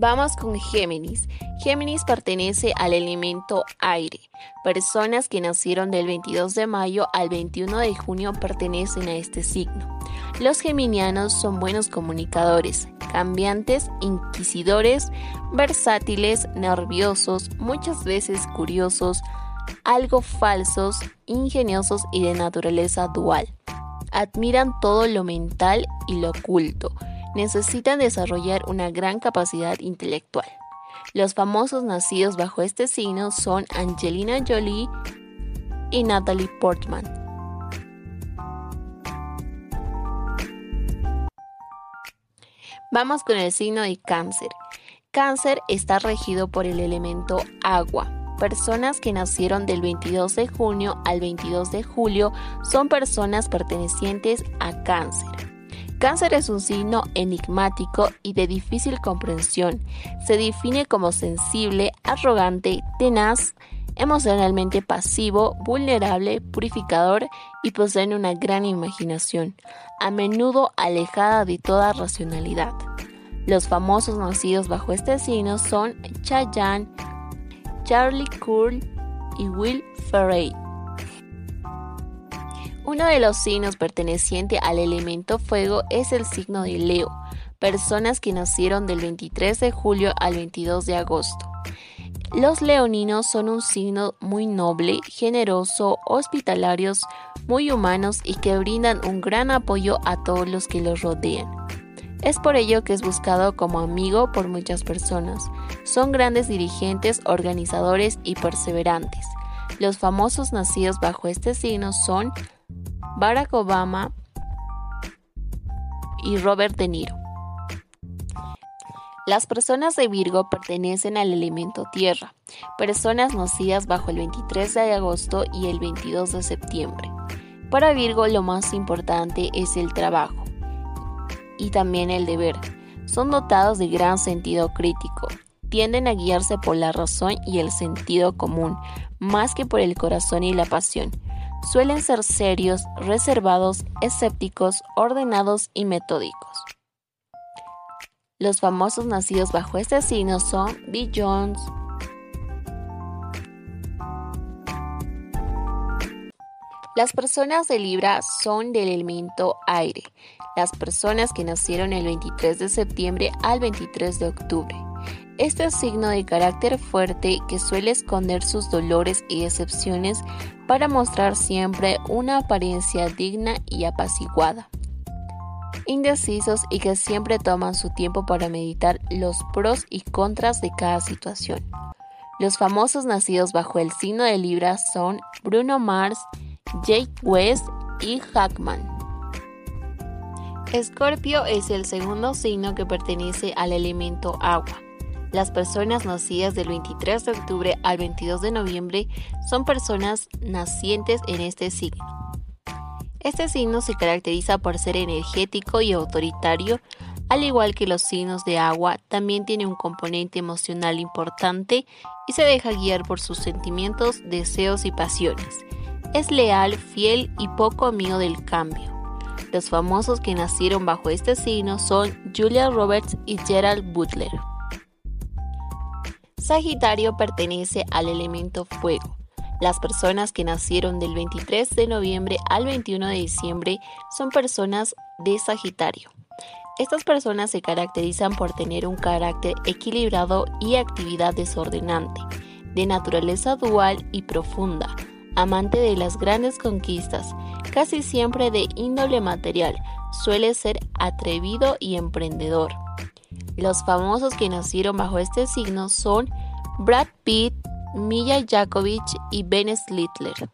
Vamos con Géminis. Géminis pertenece al elemento aire. Personas que nacieron del 22 de mayo al 21 de junio pertenecen a este signo. Los geminianos son buenos comunicadores, cambiantes, inquisidores, versátiles, nerviosos, muchas veces curiosos, algo falsos, ingeniosos y de naturaleza dual. Admiran todo lo mental y lo oculto necesitan desarrollar una gran capacidad intelectual. Los famosos nacidos bajo este signo son Angelina Jolie y Natalie Portman. Vamos con el signo de cáncer. Cáncer está regido por el elemento agua. Personas que nacieron del 22 de junio al 22 de julio son personas pertenecientes a cáncer. Cáncer es un signo enigmático y de difícil comprensión. Se define como sensible, arrogante, tenaz, emocionalmente pasivo, vulnerable, purificador y poseen una gran imaginación, a menudo alejada de toda racionalidad. Los famosos nacidos bajo este signo son Chayanne, Charlie Cool y Will Ferrell. Uno de los signos perteneciente al elemento fuego es el signo de Leo, personas que nacieron del 23 de julio al 22 de agosto. Los leoninos son un signo muy noble, generoso, hospitalarios, muy humanos y que brindan un gran apoyo a todos los que los rodean. Es por ello que es buscado como amigo por muchas personas. Son grandes dirigentes, organizadores y perseverantes. Los famosos nacidos bajo este signo son Barack Obama y Robert De Niro. Las personas de Virgo pertenecen al elemento tierra, personas nacidas bajo el 23 de agosto y el 22 de septiembre. Para Virgo lo más importante es el trabajo y también el deber. Son dotados de gran sentido crítico, tienden a guiarse por la razón y el sentido común, más que por el corazón y la pasión suelen ser serios, reservados, escépticos, ordenados y metódicos. Los famosos nacidos bajo este signo son Bill Jones, Las personas de Libra son del elemento aire, las personas que nacieron el 23 de septiembre al 23 de octubre. Este signo de carácter fuerte que suele esconder sus dolores y decepciones para mostrar siempre una apariencia digna y apaciguada. Indecisos y que siempre toman su tiempo para meditar los pros y contras de cada situación. Los famosos nacidos bajo el signo de Libra son Bruno Mars, Jake West y Hackman. Escorpio es el segundo signo que pertenece al elemento agua. Las personas nacidas del 23 de octubre al 22 de noviembre son personas nacientes en este signo. Este signo se caracteriza por ser energético y autoritario, al igual que los signos de agua, también tiene un componente emocional importante y se deja guiar por sus sentimientos, deseos y pasiones. Es leal, fiel y poco amigo del cambio. Los famosos que nacieron bajo este signo son Julia Roberts y Gerald Butler. Sagitario pertenece al elemento fuego. Las personas que nacieron del 23 de noviembre al 21 de diciembre son personas de Sagitario. Estas personas se caracterizan por tener un carácter equilibrado y actividad desordenante, de naturaleza dual y profunda, amante de las grandes conquistas, casi siempre de índole material, suele ser atrevido y emprendedor. Los famosos que nacieron bajo este signo son Brad Pitt, Milla Jakovich y Ben Slitler.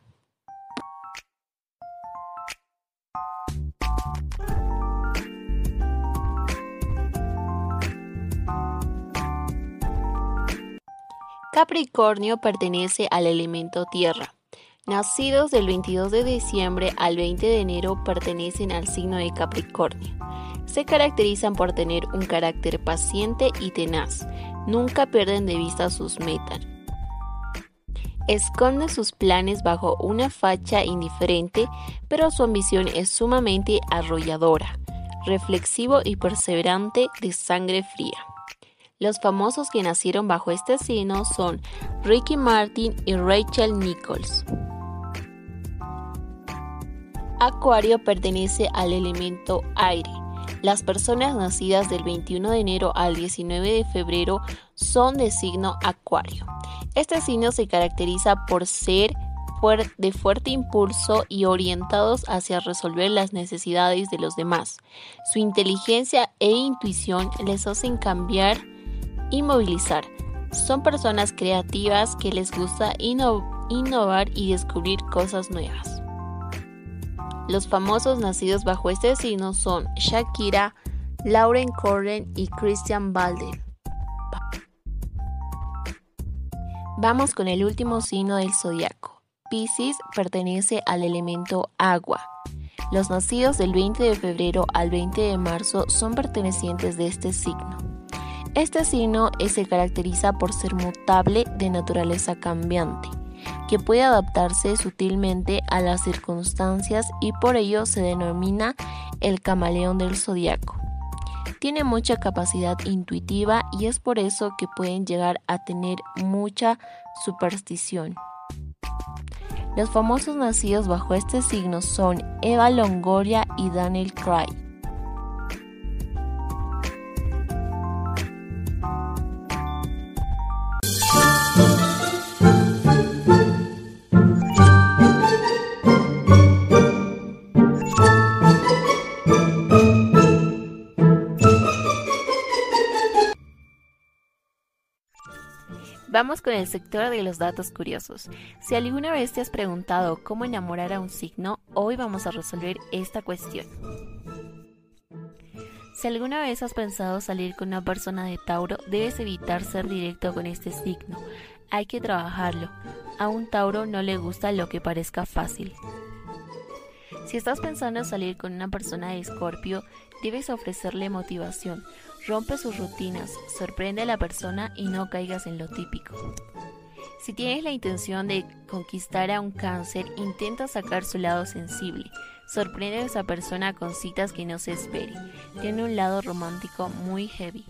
Capricornio pertenece al elemento tierra. Nacidos del 22 de diciembre al 20 de enero pertenecen al signo de Capricornio. Se caracterizan por tener un carácter paciente y tenaz. Nunca pierden de vista sus metas. Esconden sus planes bajo una facha indiferente, pero su ambición es sumamente arrolladora, reflexivo y perseverante de sangre fría. Los famosos que nacieron bajo este signo son Ricky Martin y Rachel Nichols. Acuario pertenece al elemento aire. Las personas nacidas del 21 de enero al 19 de febrero son de signo Acuario. Este signo se caracteriza por ser de fuerte impulso y orientados hacia resolver las necesidades de los demás. Su inteligencia e intuición les hacen cambiar y movilizar. Son personas creativas que les gusta innovar y descubrir cosas nuevas. Los famosos nacidos bajo este signo son Shakira, Lauren Corren y Christian Balder. Vamos con el último signo del zodiaco. Pisces pertenece al elemento agua. Los nacidos del 20 de febrero al 20 de marzo son pertenecientes de este signo. Este signo se caracteriza por ser mutable de naturaleza cambiante, que puede adaptarse sutilmente a las circunstancias y por ello se denomina el camaleón del zodiaco. Tiene mucha capacidad intuitiva y es por eso que pueden llegar a tener mucha superstición. Los famosos nacidos bajo este signo son Eva Longoria y Daniel Craig. Con el sector de los datos curiosos. Si alguna vez te has preguntado cómo enamorar a un signo, hoy vamos a resolver esta cuestión. Si alguna vez has pensado salir con una persona de Tauro, debes evitar ser directo con este signo. Hay que trabajarlo. A un Tauro no le gusta lo que parezca fácil. Si estás pensando en salir con una persona de Escorpio, debes ofrecerle motivación. Rompe sus rutinas, sorprende a la persona y no caigas en lo típico. Si tienes la intención de conquistar a un cáncer, intenta sacar su lado sensible. Sorprende a esa persona con citas que no se espere. Tiene un lado romántico muy heavy.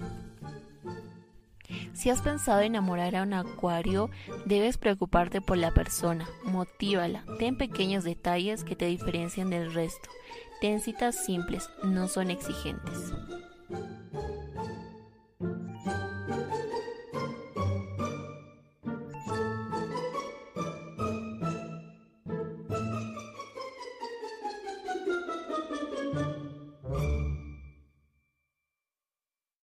Si has pensado enamorar a un acuario, debes preocuparte por la persona, motívala, ten pequeños detalles que te diferencien del resto. Ten citas simples, no son exigentes.